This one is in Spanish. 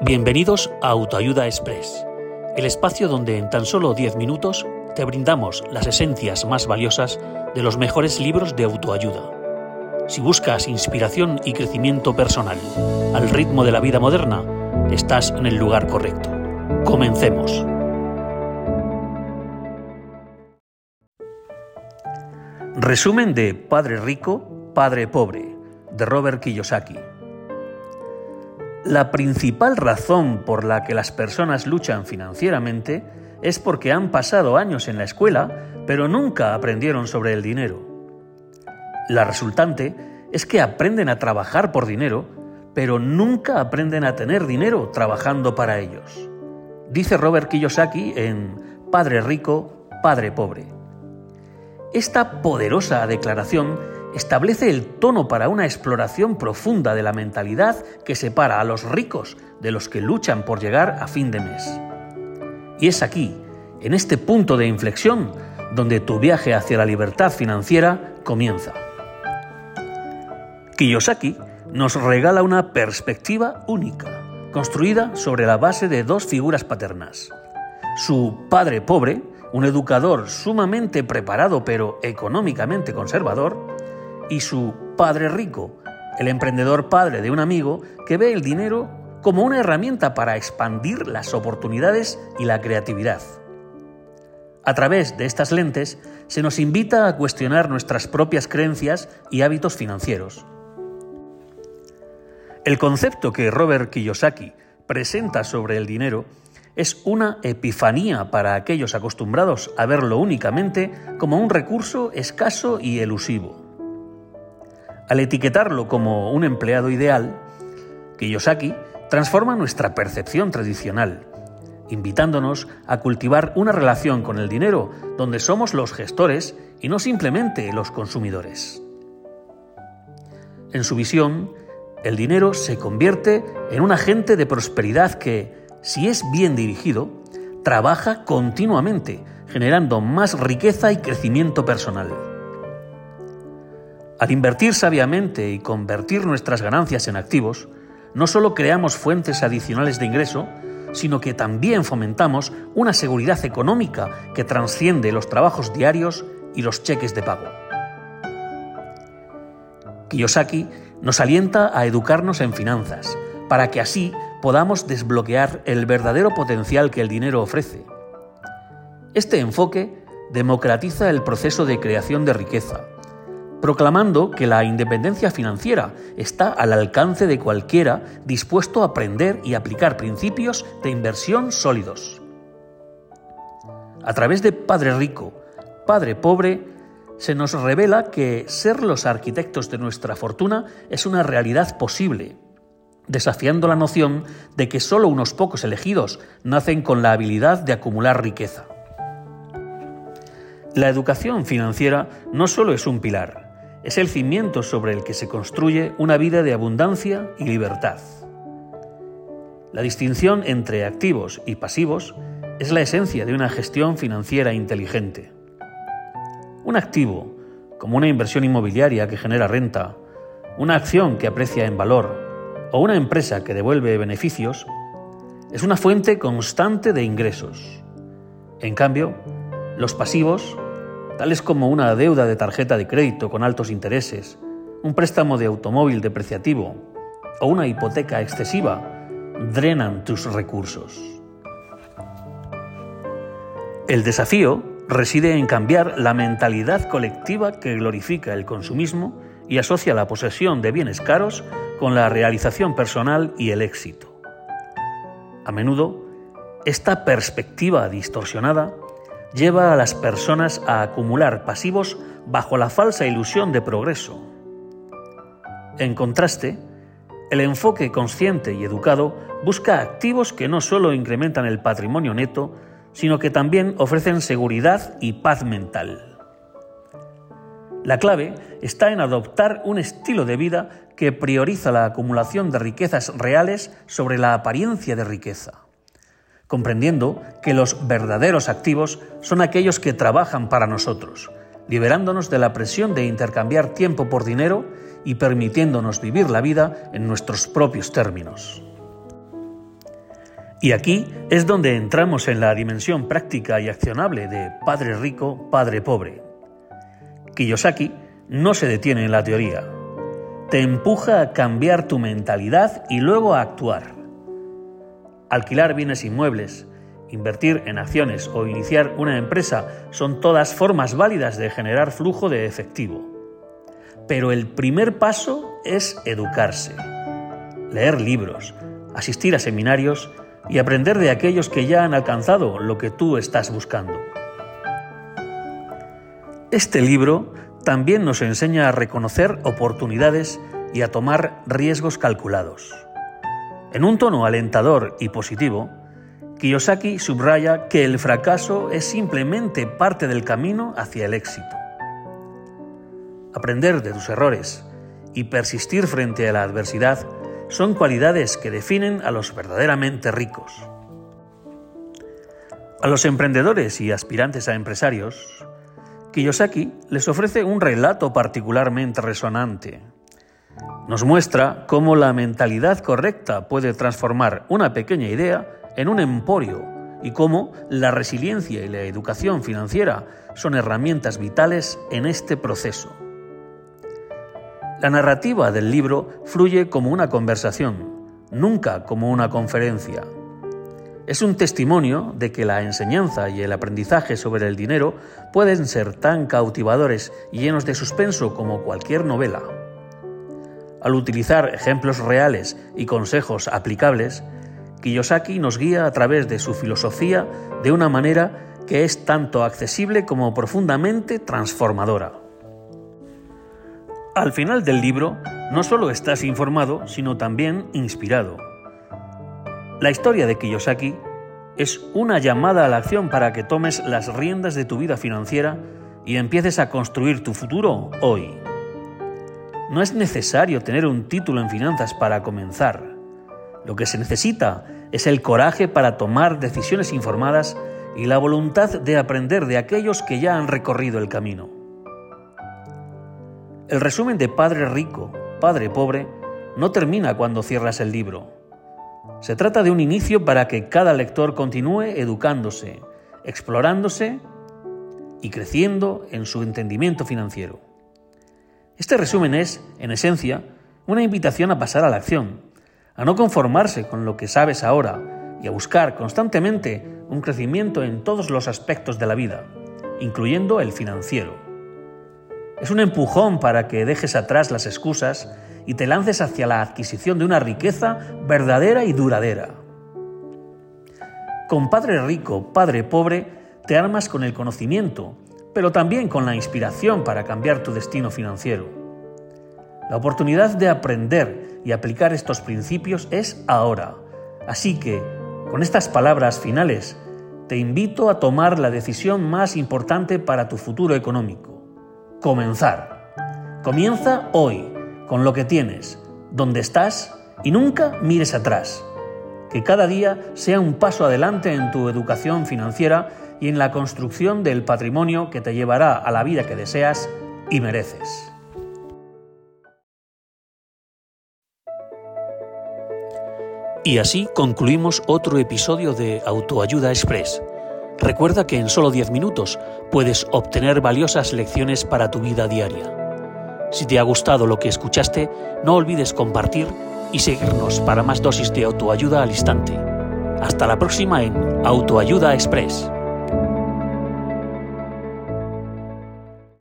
Bienvenidos a Autoayuda Express, el espacio donde en tan solo 10 minutos te brindamos las esencias más valiosas de los mejores libros de autoayuda. Si buscas inspiración y crecimiento personal al ritmo de la vida moderna, estás en el lugar correcto. Comencemos. Resumen de Padre Rico, Padre Pobre, de Robert Kiyosaki. La principal razón por la que las personas luchan financieramente es porque han pasado años en la escuela, pero nunca aprendieron sobre el dinero. La resultante es que aprenden a trabajar por dinero, pero nunca aprenden a tener dinero trabajando para ellos. Dice Robert Kiyosaki en Padre Rico, Padre Pobre. Esta poderosa declaración establece el tono para una exploración profunda de la mentalidad que separa a los ricos de los que luchan por llegar a fin de mes. Y es aquí, en este punto de inflexión, donde tu viaje hacia la libertad financiera comienza. Kiyosaki nos regala una perspectiva única, construida sobre la base de dos figuras paternas. Su padre pobre, un educador sumamente preparado pero económicamente conservador, y su padre rico, el emprendedor padre de un amigo que ve el dinero como una herramienta para expandir las oportunidades y la creatividad. A través de estas lentes se nos invita a cuestionar nuestras propias creencias y hábitos financieros. El concepto que Robert Kiyosaki presenta sobre el dinero es una epifanía para aquellos acostumbrados a verlo únicamente como un recurso escaso y elusivo. Al etiquetarlo como un empleado ideal, Kiyosaki transforma nuestra percepción tradicional, invitándonos a cultivar una relación con el dinero donde somos los gestores y no simplemente los consumidores. En su visión, el dinero se convierte en un agente de prosperidad que, si es bien dirigido, trabaja continuamente, generando más riqueza y crecimiento personal. Al invertir sabiamente y convertir nuestras ganancias en activos, no solo creamos fuentes adicionales de ingreso, sino que también fomentamos una seguridad económica que trasciende los trabajos diarios y los cheques de pago. Kiyosaki nos alienta a educarnos en finanzas, para que así podamos desbloquear el verdadero potencial que el dinero ofrece. Este enfoque democratiza el proceso de creación de riqueza, proclamando que la independencia financiera está al alcance de cualquiera dispuesto a aprender y aplicar principios de inversión sólidos. A través de Padre Rico, Padre Pobre, se nos revela que ser los arquitectos de nuestra fortuna es una realidad posible desafiando la noción de que solo unos pocos elegidos nacen con la habilidad de acumular riqueza. La educación financiera no solo es un pilar, es el cimiento sobre el que se construye una vida de abundancia y libertad. La distinción entre activos y pasivos es la esencia de una gestión financiera inteligente. Un activo, como una inversión inmobiliaria que genera renta, una acción que aprecia en valor, o una empresa que devuelve beneficios es una fuente constante de ingresos. En cambio, los pasivos, tales como una deuda de tarjeta de crédito con altos intereses, un préstamo de automóvil depreciativo o una hipoteca excesiva, drenan tus recursos. El desafío reside en cambiar la mentalidad colectiva que glorifica el consumismo y asocia la posesión de bienes caros con la realización personal y el éxito. A menudo, esta perspectiva distorsionada lleva a las personas a acumular pasivos bajo la falsa ilusión de progreso. En contraste, el enfoque consciente y educado busca activos que no solo incrementan el patrimonio neto, sino que también ofrecen seguridad y paz mental. La clave está en adoptar un estilo de vida que prioriza la acumulación de riquezas reales sobre la apariencia de riqueza, comprendiendo que los verdaderos activos son aquellos que trabajan para nosotros, liberándonos de la presión de intercambiar tiempo por dinero y permitiéndonos vivir la vida en nuestros propios términos. Y aquí es donde entramos en la dimensión práctica y accionable de Padre Rico, Padre Pobre. Kiyosaki no se detiene en la teoría. Te empuja a cambiar tu mentalidad y luego a actuar. Alquilar bienes inmuebles, invertir en acciones o iniciar una empresa son todas formas válidas de generar flujo de efectivo. Pero el primer paso es educarse, leer libros, asistir a seminarios y aprender de aquellos que ya han alcanzado lo que tú estás buscando. Este libro también nos enseña a reconocer oportunidades y a tomar riesgos calculados. En un tono alentador y positivo, Kiyosaki subraya que el fracaso es simplemente parte del camino hacia el éxito. Aprender de tus errores y persistir frente a la adversidad son cualidades que definen a los verdaderamente ricos. A los emprendedores y aspirantes a empresarios, Kiyosaki les ofrece un relato particularmente resonante. Nos muestra cómo la mentalidad correcta puede transformar una pequeña idea en un emporio y cómo la resiliencia y la educación financiera son herramientas vitales en este proceso. La narrativa del libro fluye como una conversación, nunca como una conferencia. Es un testimonio de que la enseñanza y el aprendizaje sobre el dinero pueden ser tan cautivadores y llenos de suspenso como cualquier novela. Al utilizar ejemplos reales y consejos aplicables, Kiyosaki nos guía a través de su filosofía de una manera que es tanto accesible como profundamente transformadora. Al final del libro, no solo estás informado, sino también inspirado. La historia de Kiyosaki es una llamada a la acción para que tomes las riendas de tu vida financiera y empieces a construir tu futuro hoy. No es necesario tener un título en finanzas para comenzar. Lo que se necesita es el coraje para tomar decisiones informadas y la voluntad de aprender de aquellos que ya han recorrido el camino. El resumen de Padre Rico, Padre Pobre no termina cuando cierras el libro. Se trata de un inicio para que cada lector continúe educándose, explorándose y creciendo en su entendimiento financiero. Este resumen es, en esencia, una invitación a pasar a la acción, a no conformarse con lo que sabes ahora y a buscar constantemente un crecimiento en todos los aspectos de la vida, incluyendo el financiero. Es un empujón para que dejes atrás las excusas y te lances hacia la adquisición de una riqueza verdadera y duradera. Con Padre Rico, Padre Pobre, te armas con el conocimiento, pero también con la inspiración para cambiar tu destino financiero. La oportunidad de aprender y aplicar estos principios es ahora. Así que, con estas palabras finales, te invito a tomar la decisión más importante para tu futuro económico comenzar. Comienza hoy con lo que tienes, donde estás y nunca mires atrás. Que cada día sea un paso adelante en tu educación financiera y en la construcción del patrimonio que te llevará a la vida que deseas y mereces. Y así concluimos otro episodio de Autoayuda Express Recuerda que en solo 10 minutos puedes obtener valiosas lecciones para tu vida diaria. Si te ha gustado lo que escuchaste, no olvides compartir y seguirnos para más dosis de autoayuda al instante. Hasta la próxima en Autoayuda Express.